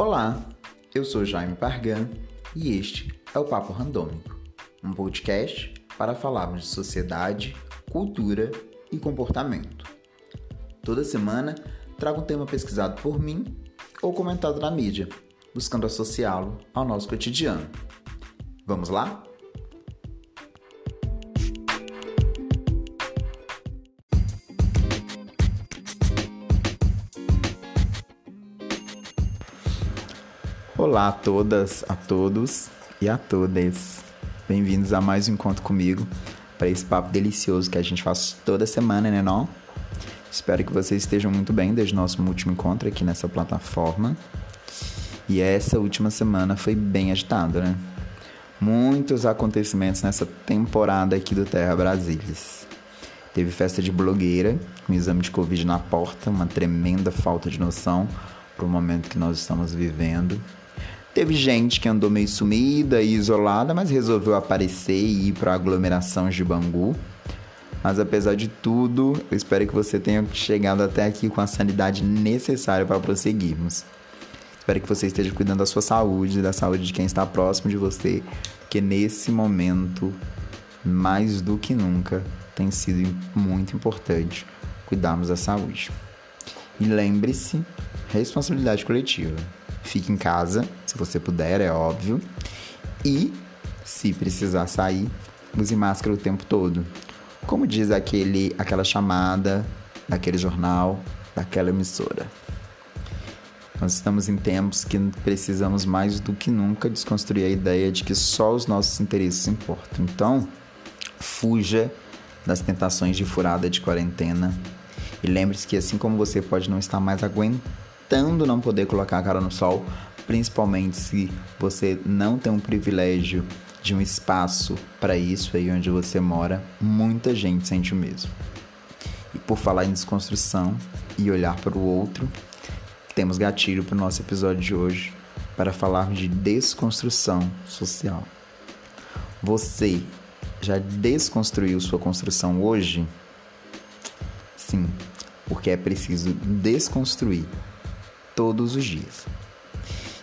Olá, eu sou Jaime Pargan e este é o Papo Randômico, um podcast para falarmos de sociedade, cultura e comportamento. Toda semana trago um tema pesquisado por mim ou comentado na mídia, buscando associá-lo ao nosso cotidiano. Vamos lá? Olá a todas, a todos e a todas. Bem-vindos a mais um encontro comigo para esse papo delicioso que a gente faz toda semana, né, não? Espero que vocês estejam muito bem desde o nosso último encontro aqui nessa plataforma. E essa última semana foi bem agitada, né? Muitos acontecimentos nessa temporada aqui do Terra Brasílias. Teve festa de blogueira, com exame de Covid na porta, uma tremenda falta de noção para o momento que nós estamos vivendo. Teve gente que andou meio sumida e isolada, mas resolveu aparecer e ir para a aglomeração de Bangu. Mas apesar de tudo, eu espero que você tenha chegado até aqui com a sanidade necessária para prosseguirmos. Espero que você esteja cuidando da sua saúde, da saúde de quem está próximo de você, porque nesse momento, mais do que nunca, tem sido muito importante cuidarmos da saúde. E lembre-se, responsabilidade coletiva. Fique em casa, se você puder, é óbvio. E, se precisar sair, use máscara o tempo todo. Como diz aquele, aquela chamada daquele jornal, daquela emissora. Nós estamos em tempos que precisamos mais do que nunca desconstruir a ideia de que só os nossos interesses importam. Então, fuja das tentações de furada de quarentena e lembre-se que assim como você pode não estar mais aguentando não poder colocar a cara no sol, principalmente se você não tem um privilégio de um espaço para isso aí onde você mora, muita gente sente o mesmo. E por falar em desconstrução e olhar para o outro, temos gatilho para o nosso episódio de hoje para falar de desconstrução social. Você já desconstruiu sua construção hoje? Sim, porque é preciso desconstruir todos os dias.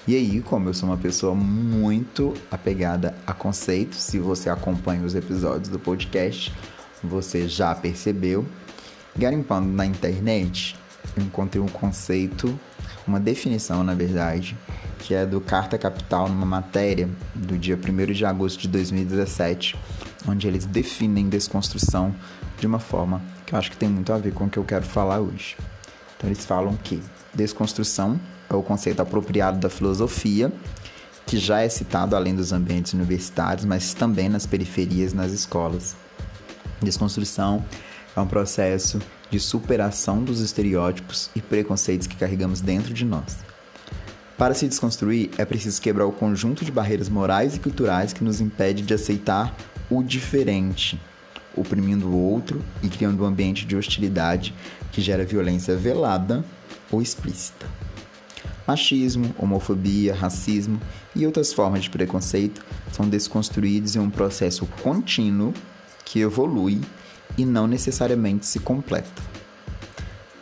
E aí, como eu sou uma pessoa muito apegada a conceitos, se você acompanha os episódios do podcast, você já percebeu. Garimpando na internet, eu encontrei um conceito, uma definição, na verdade, que é do Carta Capital, numa matéria do dia 1 de agosto de 2017, onde eles definem desconstrução de uma forma que eu acho que tem muito a ver com o que eu quero falar hoje. Então, eles falam que desconstrução é o conceito apropriado da filosofia, que já é citado além dos ambientes universitários, mas também nas periferias nas escolas. Desconstrução é um processo de superação dos estereótipos e preconceitos que carregamos dentro de nós. Para se desconstruir, é preciso quebrar o conjunto de barreiras morais e culturais que nos impede de aceitar o diferente, oprimindo o outro e criando um ambiente de hostilidade que gera violência velada ou explícita. Machismo, homofobia, racismo e outras formas de preconceito são desconstruídos em um processo contínuo que evolui e não necessariamente se completa.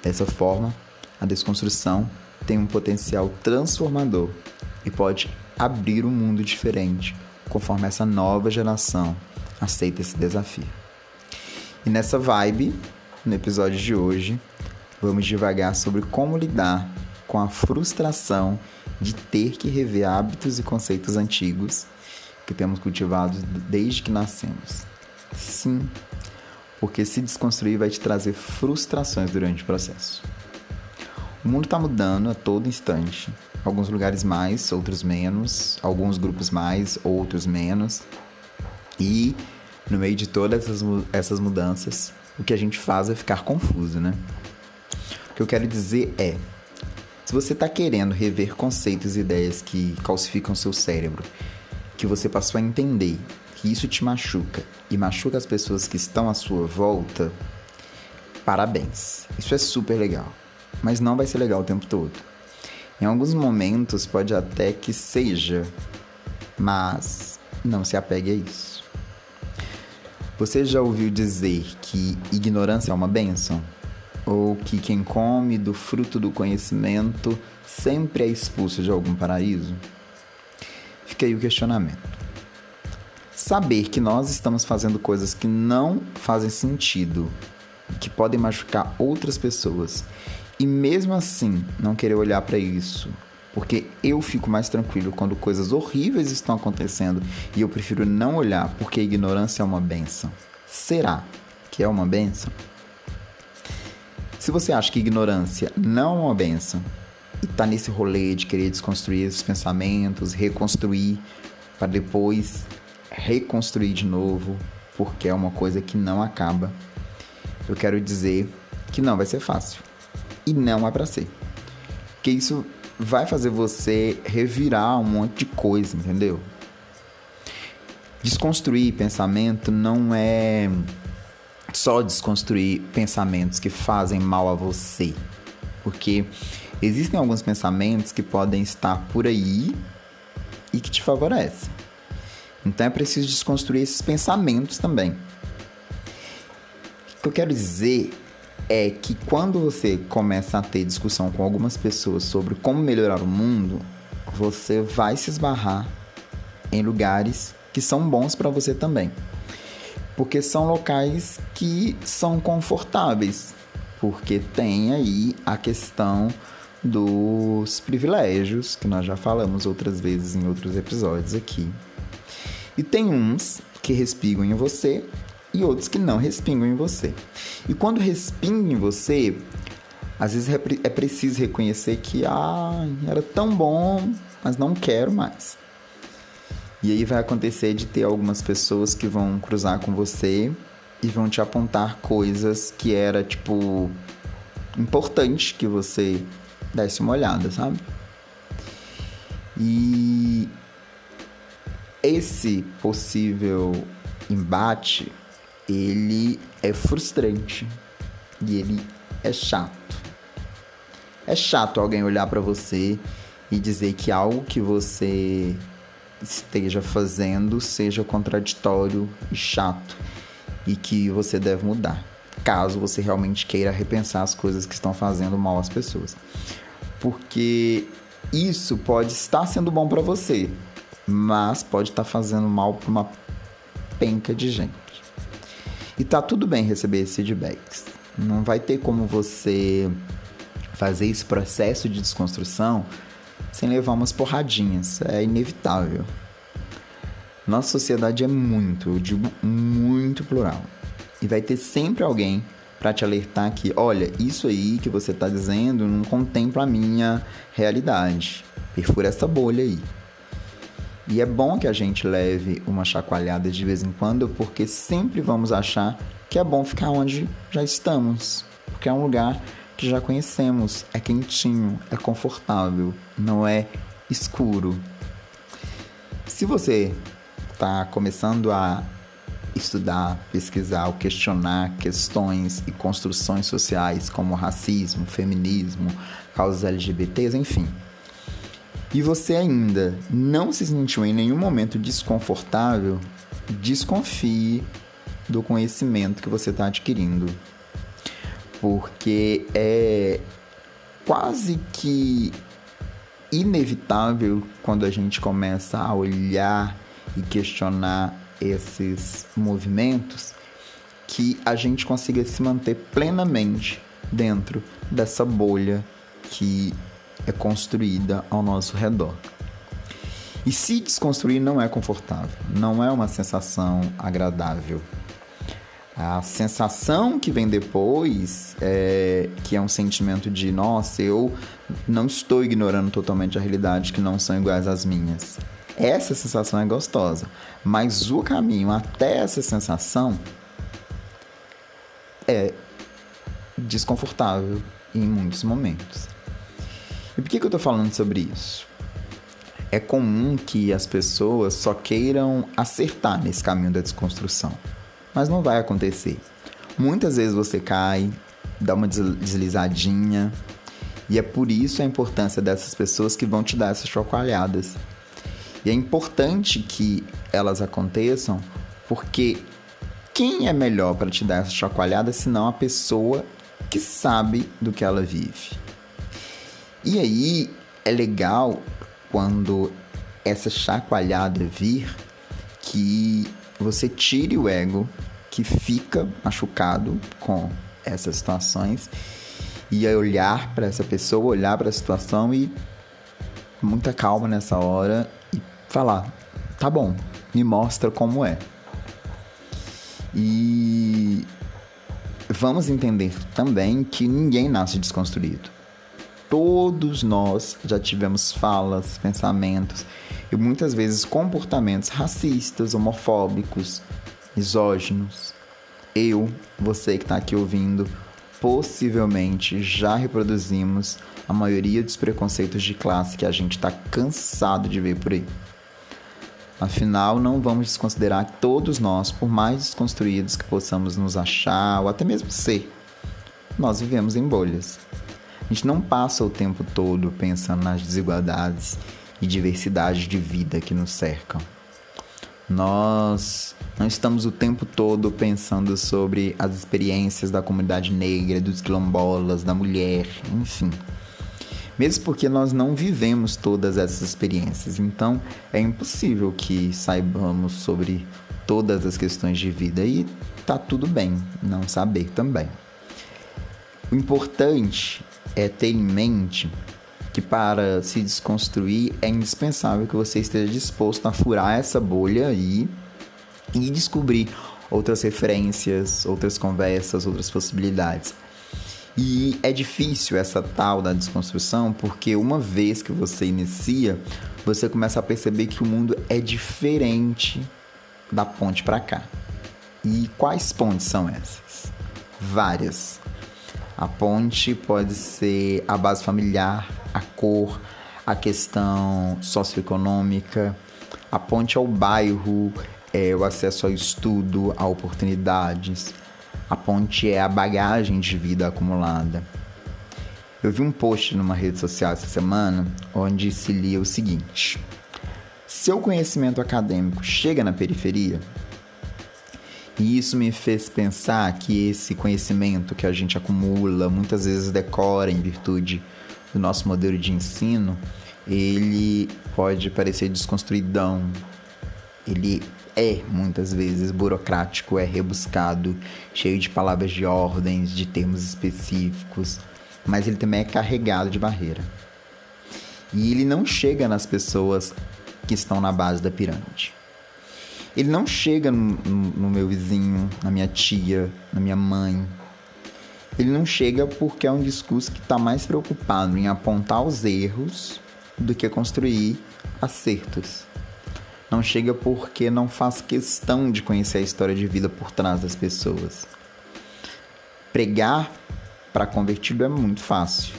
Dessa forma, a desconstrução tem um potencial transformador e pode abrir um mundo diferente conforme essa nova geração aceita esse desafio. E nessa vibe, no episódio de hoje, vamos devagar sobre como lidar com a frustração de ter que rever hábitos e conceitos antigos que temos cultivados desde que nascemos. Sim, porque se desconstruir vai te trazer frustrações durante o processo. O mundo está mudando a todo instante. Alguns lugares mais, outros menos. Alguns grupos mais, outros menos. E no meio de todas essas mudanças, o que a gente faz é ficar confuso, né? O que eu quero dizer é: se você está querendo rever conceitos e ideias que calcificam seu cérebro, que você passou a entender que isso te machuca e machuca as pessoas que estão à sua volta, parabéns. Isso é super legal. Mas não vai ser legal o tempo todo. Em alguns momentos pode até que seja, mas não se apegue a isso. Você já ouviu dizer que ignorância é uma benção? Ou que quem come do fruto do conhecimento sempre é expulso de algum paraíso? Fica aí o questionamento. Saber que nós estamos fazendo coisas que não fazem sentido, que podem machucar outras pessoas, e mesmo assim não querer olhar para isso, porque eu fico mais tranquilo quando coisas horríveis estão acontecendo e eu prefiro não olhar porque a ignorância é uma benção. Será que é uma benção? Se você acha que ignorância não é uma benção e tá nesse rolê de querer desconstruir esses pensamentos, reconstruir para depois reconstruir de novo, porque é uma coisa que não acaba, eu quero dizer que não vai ser fácil e não é para ser. Que isso vai fazer você revirar um monte de coisa, entendeu? Desconstruir pensamento não é só desconstruir pensamentos que fazem mal a você. Porque existem alguns pensamentos que podem estar por aí e que te favorecem. Então é preciso desconstruir esses pensamentos também. O que eu quero dizer é que quando você começa a ter discussão com algumas pessoas sobre como melhorar o mundo, você vai se esbarrar em lugares que são bons para você também. Porque são locais que são confortáveis, porque tem aí a questão dos privilégios, que nós já falamos outras vezes em outros episódios aqui. E tem uns que respingam em você e outros que não respingam em você. E quando respinga em você, às vezes é, é preciso reconhecer que ah, era tão bom, mas não quero mais. E aí vai acontecer de ter algumas pessoas que vão cruzar com você e vão te apontar coisas que era tipo importante que você desse uma olhada, sabe? E esse possível embate ele é frustrante e ele é chato. É chato alguém olhar para você e dizer que algo que você esteja fazendo seja contraditório e chato e que você deve mudar, caso você realmente queira repensar as coisas que estão fazendo mal às pessoas. Porque isso pode estar sendo bom para você, mas pode estar fazendo mal para uma penca de gente. E tá tudo bem receber esses feedbacks. Não vai ter como você fazer esse processo de desconstrução sem levar umas porradinhas. É inevitável. Nossa sociedade é muito, eu digo muito plural. E vai ter sempre alguém para te alertar que, olha, isso aí que você está dizendo não contempla a minha realidade. Perfura essa bolha aí. E é bom que a gente leve uma chacoalhada de vez em quando, porque sempre vamos achar que é bom ficar onde já estamos, porque é um lugar que já conhecemos, é quentinho, é confortável, não é escuro. Se você está começando a estudar, pesquisar questionar questões e construções sociais como racismo, feminismo, causas LGBTs, enfim, e você ainda não se sentiu em nenhum momento desconfortável, desconfie do conhecimento que você está adquirindo. Porque é quase que inevitável quando a gente começa a olhar e questionar esses movimentos que a gente consiga se manter plenamente dentro dessa bolha que é construída ao nosso redor. E se desconstruir não é confortável, não é uma sensação agradável. A sensação que vem depois, é, que é um sentimento de, nossa, eu não estou ignorando totalmente a realidade que não são iguais às minhas. Essa sensação é gostosa, mas o caminho até essa sensação é desconfortável em muitos momentos. E por que, que eu tô falando sobre isso? É comum que as pessoas só queiram acertar nesse caminho da desconstrução, mas não vai acontecer. Muitas vezes você cai, dá uma deslizadinha, e é por isso a importância dessas pessoas que vão te dar essas chacoalhadas. E é importante que elas aconteçam, porque quem é melhor para te dar essa chacoalhada senão a pessoa que sabe do que ela vive. E aí é legal quando essa chacoalhada vir que você tire o ego que fica machucado com essas situações e olhar para essa pessoa, olhar para a situação e muita calma nessa hora e falar: tá bom, me mostra como é. E vamos entender também que ninguém nasce desconstruído. Todos nós já tivemos falas, pensamentos e muitas vezes comportamentos racistas, homofóbicos, misóginos. Eu, você que está aqui ouvindo, possivelmente já reproduzimos a maioria dos preconceitos de classe que a gente está cansado de ver por aí. Afinal, não vamos desconsiderar que todos nós, por mais desconstruídos que possamos nos achar ou até mesmo ser, nós vivemos em bolhas. A gente não passa o tempo todo pensando nas desigualdades e diversidade de vida que nos cercam. Nós não estamos o tempo todo pensando sobre as experiências da comunidade negra, dos quilombolas, da mulher, enfim. Mesmo porque nós não vivemos todas essas experiências, então é impossível que saibamos sobre todas as questões de vida e tá tudo bem não saber também. O importante é ter em mente que para se desconstruir é indispensável que você esteja disposto a furar essa bolha aí e descobrir outras referências, outras conversas, outras possibilidades. E é difícil essa tal da desconstrução, porque uma vez que você inicia, você começa a perceber que o mundo é diferente da ponte para cá. E quais pontes são essas? Várias. A ponte pode ser a base familiar, a cor, a questão socioeconômica. A ponte ao bairro, é o acesso ao estudo, a oportunidades. A ponte é a bagagem de vida acumulada. Eu vi um post numa rede social essa semana onde se lia o seguinte: Seu conhecimento acadêmico chega na periferia? E isso me fez pensar que esse conhecimento que a gente acumula, muitas vezes decora em virtude do nosso modelo de ensino, ele pode parecer desconstruidão. Ele é muitas vezes burocrático, é rebuscado, cheio de palavras de ordens, de termos específicos, mas ele também é carregado de barreira. E ele não chega nas pessoas que estão na base da pirâmide. Ele não chega no, no, no meu vizinho, na minha tia, na minha mãe. Ele não chega porque é um discurso que está mais preocupado em apontar os erros do que construir acertos. Não chega porque não faz questão de conhecer a história de vida por trás das pessoas. Pregar para convertido é muito fácil.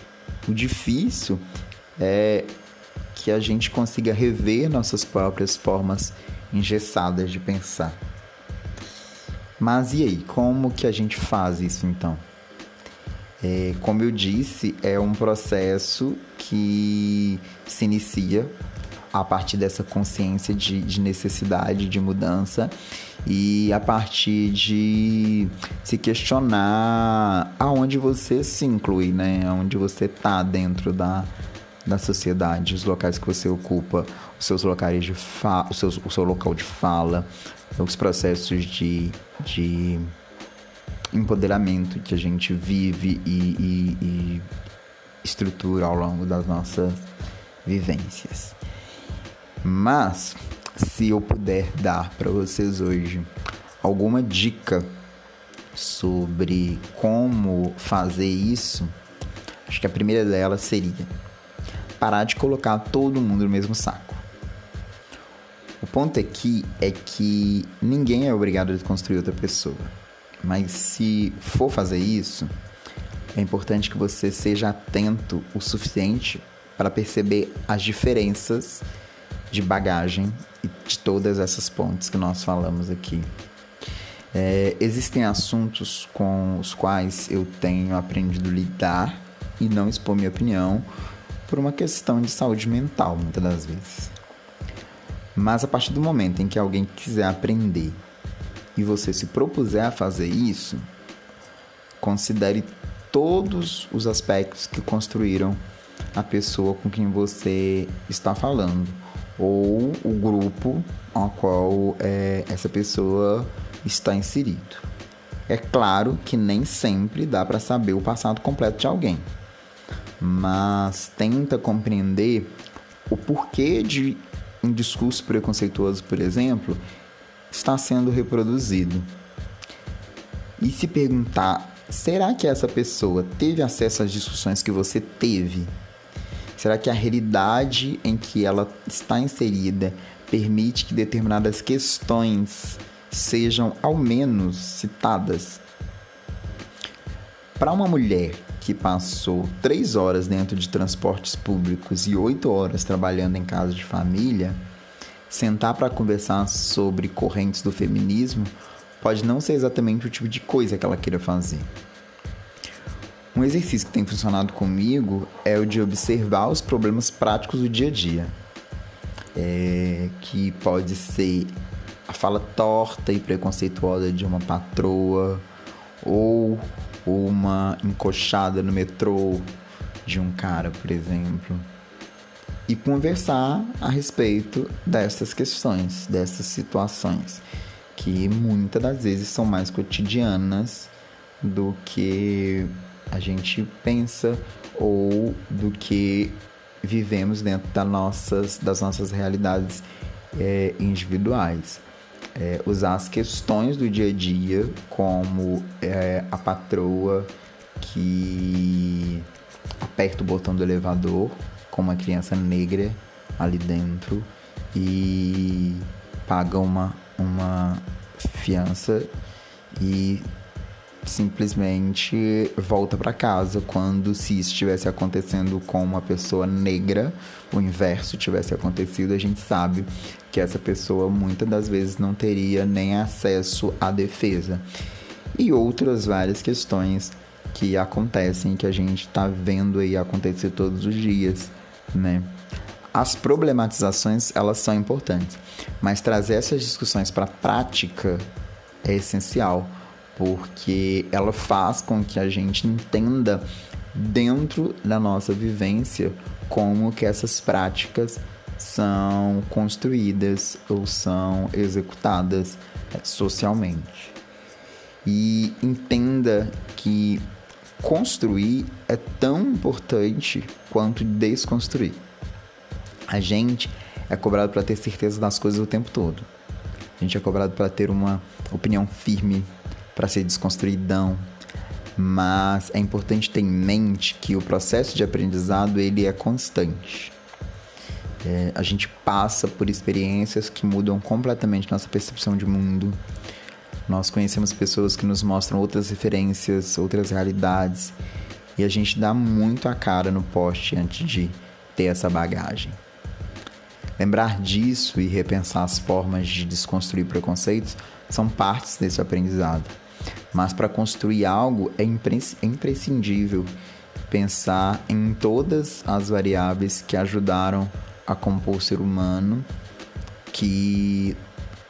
O difícil é que a gente consiga rever nossas próprias formas engessadas de pensar. Mas e aí, como que a gente faz isso então? É, como eu disse, é um processo que se inicia a partir dessa consciência de, de, necessidade de mudança e a partir de se questionar aonde você se inclui, né? Aonde você está dentro da, da sociedade, os locais que você ocupa, os seus locais de fa o, seu, o seu local de fala, os processos de, de empoderamento que a gente vive e, e, e estrutura ao longo das nossas vivências. Mas se eu puder dar para vocês hoje alguma dica sobre como fazer isso, acho que a primeira delas seria parar de colocar todo mundo no mesmo saco. O ponto aqui é que ninguém é obrigado a construir outra pessoa. Mas se for fazer isso, é importante que você seja atento o suficiente para perceber as diferenças de bagagem e de todas essas pontes que nós falamos aqui. É, existem assuntos com os quais eu tenho aprendido a lidar e não expor minha opinião por uma questão de saúde mental, muitas das vezes. Mas a partir do momento em que alguém quiser aprender e você se propuser a fazer isso, considere todos os aspectos que construíram a pessoa com quem você está falando ou o grupo ao qual é, essa pessoa está inserido. É claro que nem sempre dá para saber o passado completo de alguém, mas tenta compreender o porquê de um discurso preconceituoso, por exemplo, está sendo reproduzido. E se perguntar, será que essa pessoa teve acesso às discussões que você teve? Será que a realidade em que ela está inserida permite que determinadas questões sejam ao menos citadas? Para uma mulher que passou três horas dentro de transportes públicos e oito horas trabalhando em casa de família, sentar para conversar sobre correntes do feminismo pode não ser exatamente o tipo de coisa que ela queira fazer. Um exercício que tem funcionado comigo é o de observar os problemas práticos do dia a dia, é, que pode ser a fala torta e preconceituosa de uma patroa ou uma encoxada no metrô de um cara, por exemplo, e conversar a respeito dessas questões, dessas situações, que muitas das vezes são mais cotidianas do que a gente pensa ou do que vivemos dentro das nossas, das nossas realidades é, individuais. É, usar as questões do dia a dia, como é, a patroa que aperta o botão do elevador com uma criança negra ali dentro e paga uma, uma fiança e simplesmente volta para casa quando se isso estivesse acontecendo com uma pessoa negra, o inverso tivesse acontecido, a gente sabe que essa pessoa muitas das vezes não teria nem acesso à defesa. E outras várias questões que acontecem que a gente está vendo aí acontecer todos os dias, né? As problematizações, elas são importantes, mas trazer essas discussões para a prática é essencial porque ela faz com que a gente entenda dentro da nossa vivência como que essas práticas são construídas ou são executadas é, socialmente. E entenda que construir é tão importante quanto desconstruir. A gente é cobrado para ter certeza das coisas o tempo todo. A gente é cobrado para ter uma opinião firme para ser desconstruidão. Mas é importante ter em mente que o processo de aprendizado ele é constante. É, a gente passa por experiências que mudam completamente nossa percepção de mundo. Nós conhecemos pessoas que nos mostram outras referências, outras realidades, e a gente dá muito a cara no poste antes de ter essa bagagem. Lembrar disso e repensar as formas de desconstruir preconceitos são partes desse aprendizado. Mas para construir algo é, é imprescindível pensar em todas as variáveis que ajudaram a compor o ser humano que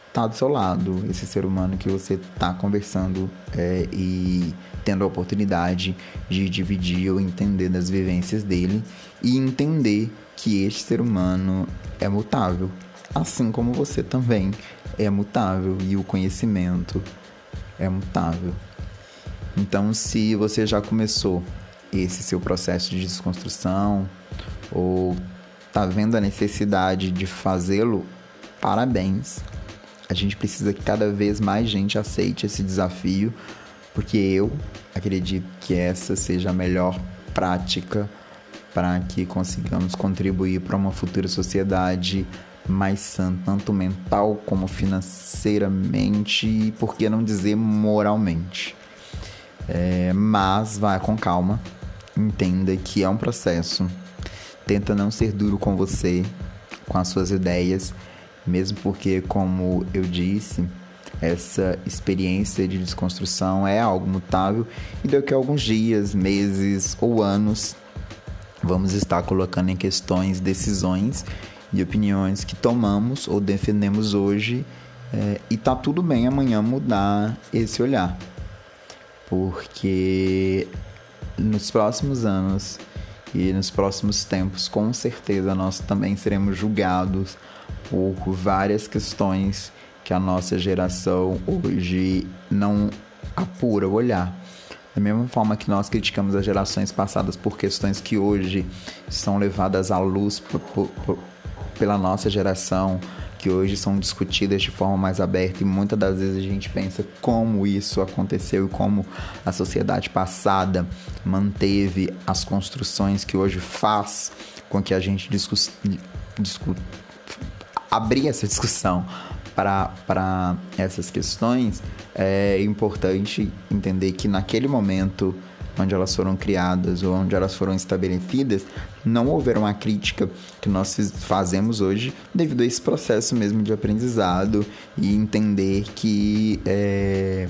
está do seu lado, esse ser humano que você está conversando é, e tendo a oportunidade de dividir ou entender das vivências dele e entender que este ser humano é mutável, assim como você também é mutável e o conhecimento é mutável. Então, se você já começou esse seu processo de desconstrução ou está vendo a necessidade de fazê-lo, parabéns. A gente precisa que cada vez mais gente aceite esse desafio, porque eu acredito que essa seja a melhor prática para que consigamos contribuir para uma futura sociedade mais sã, tanto mental como financeiramente e, por que não dizer, moralmente. É, mas vá com calma, entenda que é um processo. Tenta não ser duro com você, com as suas ideias, mesmo porque, como eu disse, essa experiência de desconstrução é algo mutável e daqui a alguns dias, meses ou anos vamos estar colocando em questões decisões e opiniões que tomamos ou defendemos hoje é, e tá tudo bem amanhã mudar esse olhar porque nos próximos anos e nos próximos tempos, com certeza nós também seremos julgados por várias questões que a nossa geração hoje não apura o olhar. Da mesma forma que nós criticamos as gerações passadas por questões que hoje são levadas à luz por, por, pela nossa geração, que hoje são discutidas de forma mais aberta e muitas das vezes a gente pensa como isso aconteceu e como a sociedade passada manteve as construções que hoje faz com que a gente discuss, discu, abrir essa discussão para essas questões, é importante entender que naquele momento onde elas foram criadas ou onde elas foram estabelecidas, não houver uma crítica que nós fazemos hoje devido a esse processo mesmo de aprendizado e entender que é,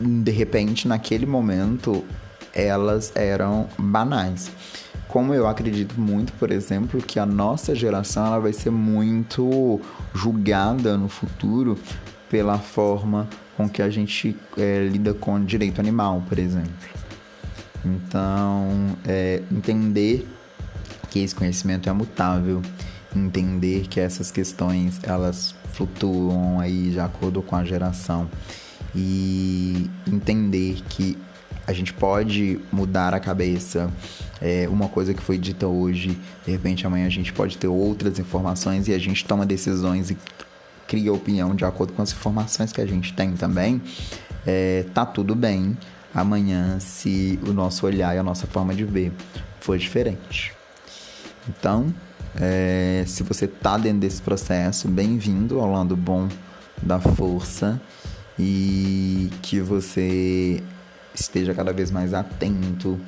de repente naquele momento elas eram banais. Como eu acredito muito, por exemplo, que a nossa geração ela vai ser muito julgada no futuro pela forma com que a gente é, lida com direito animal, por exemplo. Então, é, entender que esse conhecimento é mutável, entender que essas questões elas flutuam aí de acordo com a geração e entender que a gente pode mudar a cabeça. É, uma coisa que foi dita hoje, de repente amanhã a gente pode ter outras informações e a gente toma decisões e cria opinião de acordo com as informações que a gente tem também, é, tá tudo bem amanhã se o nosso olhar e a nossa forma de ver for diferente. Então, é, se você tá dentro desse processo, bem-vindo ao lado bom da força e que você esteja cada vez mais atento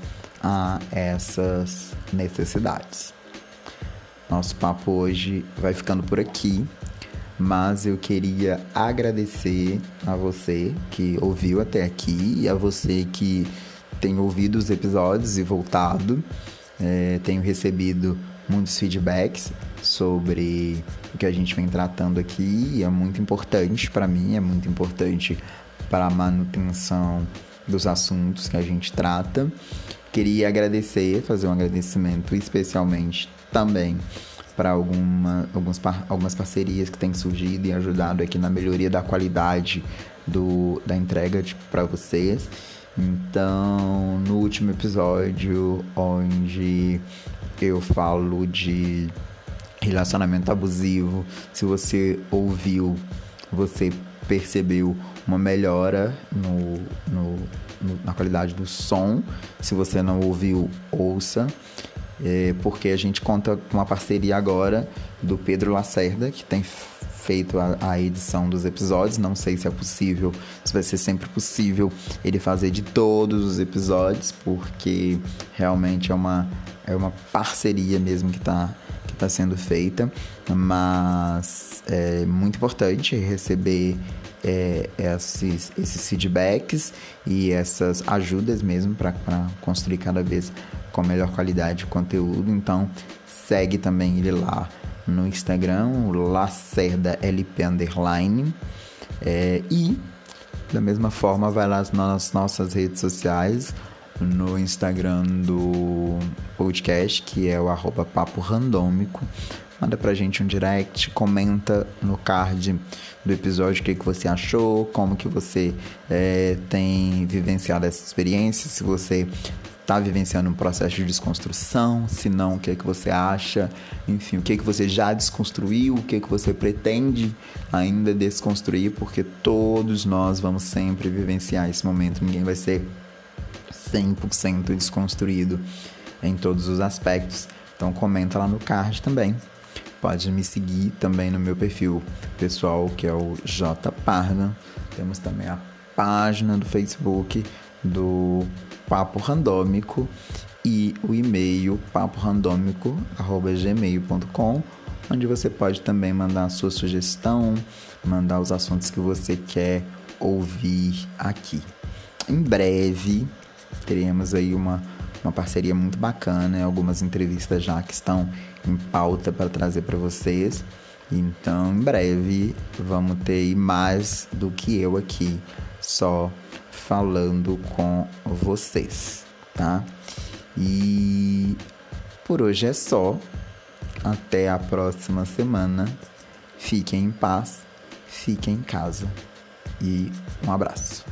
a essas necessidades. Nosso papo hoje vai ficando por aqui mas eu queria agradecer a você que ouviu até aqui e a você que tem ouvido os episódios e voltado. É, tenho recebido muitos feedbacks sobre o que a gente vem tratando aqui é muito importante para mim, é muito importante para a manutenção dos assuntos que a gente trata. Queria agradecer, fazer um agradecimento especialmente também para alguma, alguns, algumas parcerias que têm surgido e ajudado aqui na melhoria da qualidade do, da entrega para vocês. Então, no último episódio, onde eu falo de relacionamento abusivo, se você ouviu, você percebeu uma melhora no, no, no, na qualidade do som. Se você não ouviu, ouça é, porque a gente conta com uma parceria agora do Pedro Lacerda, que tem feito a, a, edição dos episódios. Não sei se é possível, se vai ser sempre possível ele fazer de todos os episódios, porque realmente é uma, é uma parceria mesmo que está que tá sendo feita. Mas é muito importante receber é, esses, esses feedbacks e essas ajudas mesmo para construir cada vez com melhor qualidade de conteúdo. Então segue também ele lá no Instagram, Lacerda LP Underline. É, e da mesma forma vai lá nas nossas redes sociais, no Instagram do podcast, que é o arroba papo randômico. Manda pra gente um direct, comenta no card do episódio o que, que você achou, como que você é, tem vivenciado essa experiência, se você está vivenciando um processo de desconstrução, se não, o que é que você acha, enfim, o que é que você já desconstruiu, o que é que você pretende ainda desconstruir, porque todos nós vamos sempre vivenciar esse momento, ninguém vai ser 100% desconstruído em todos os aspectos. Então comenta lá no card também. Pode me seguir também no meu perfil pessoal, que é o J Parna. Temos também a página do Facebook do Papo Randômico e o e-mail paporandômico@gmail.com, onde você pode também mandar a sua sugestão, mandar os assuntos que você quer ouvir aqui. Em breve teremos aí uma, uma parceria muito bacana, algumas entrevistas já que estão em pauta para trazer para vocês. Então, em breve, vamos ter mais do que eu aqui, só falando com vocês, tá? E por hoje é só. Até a próxima semana. Fiquem em paz, fiquem em casa e um abraço.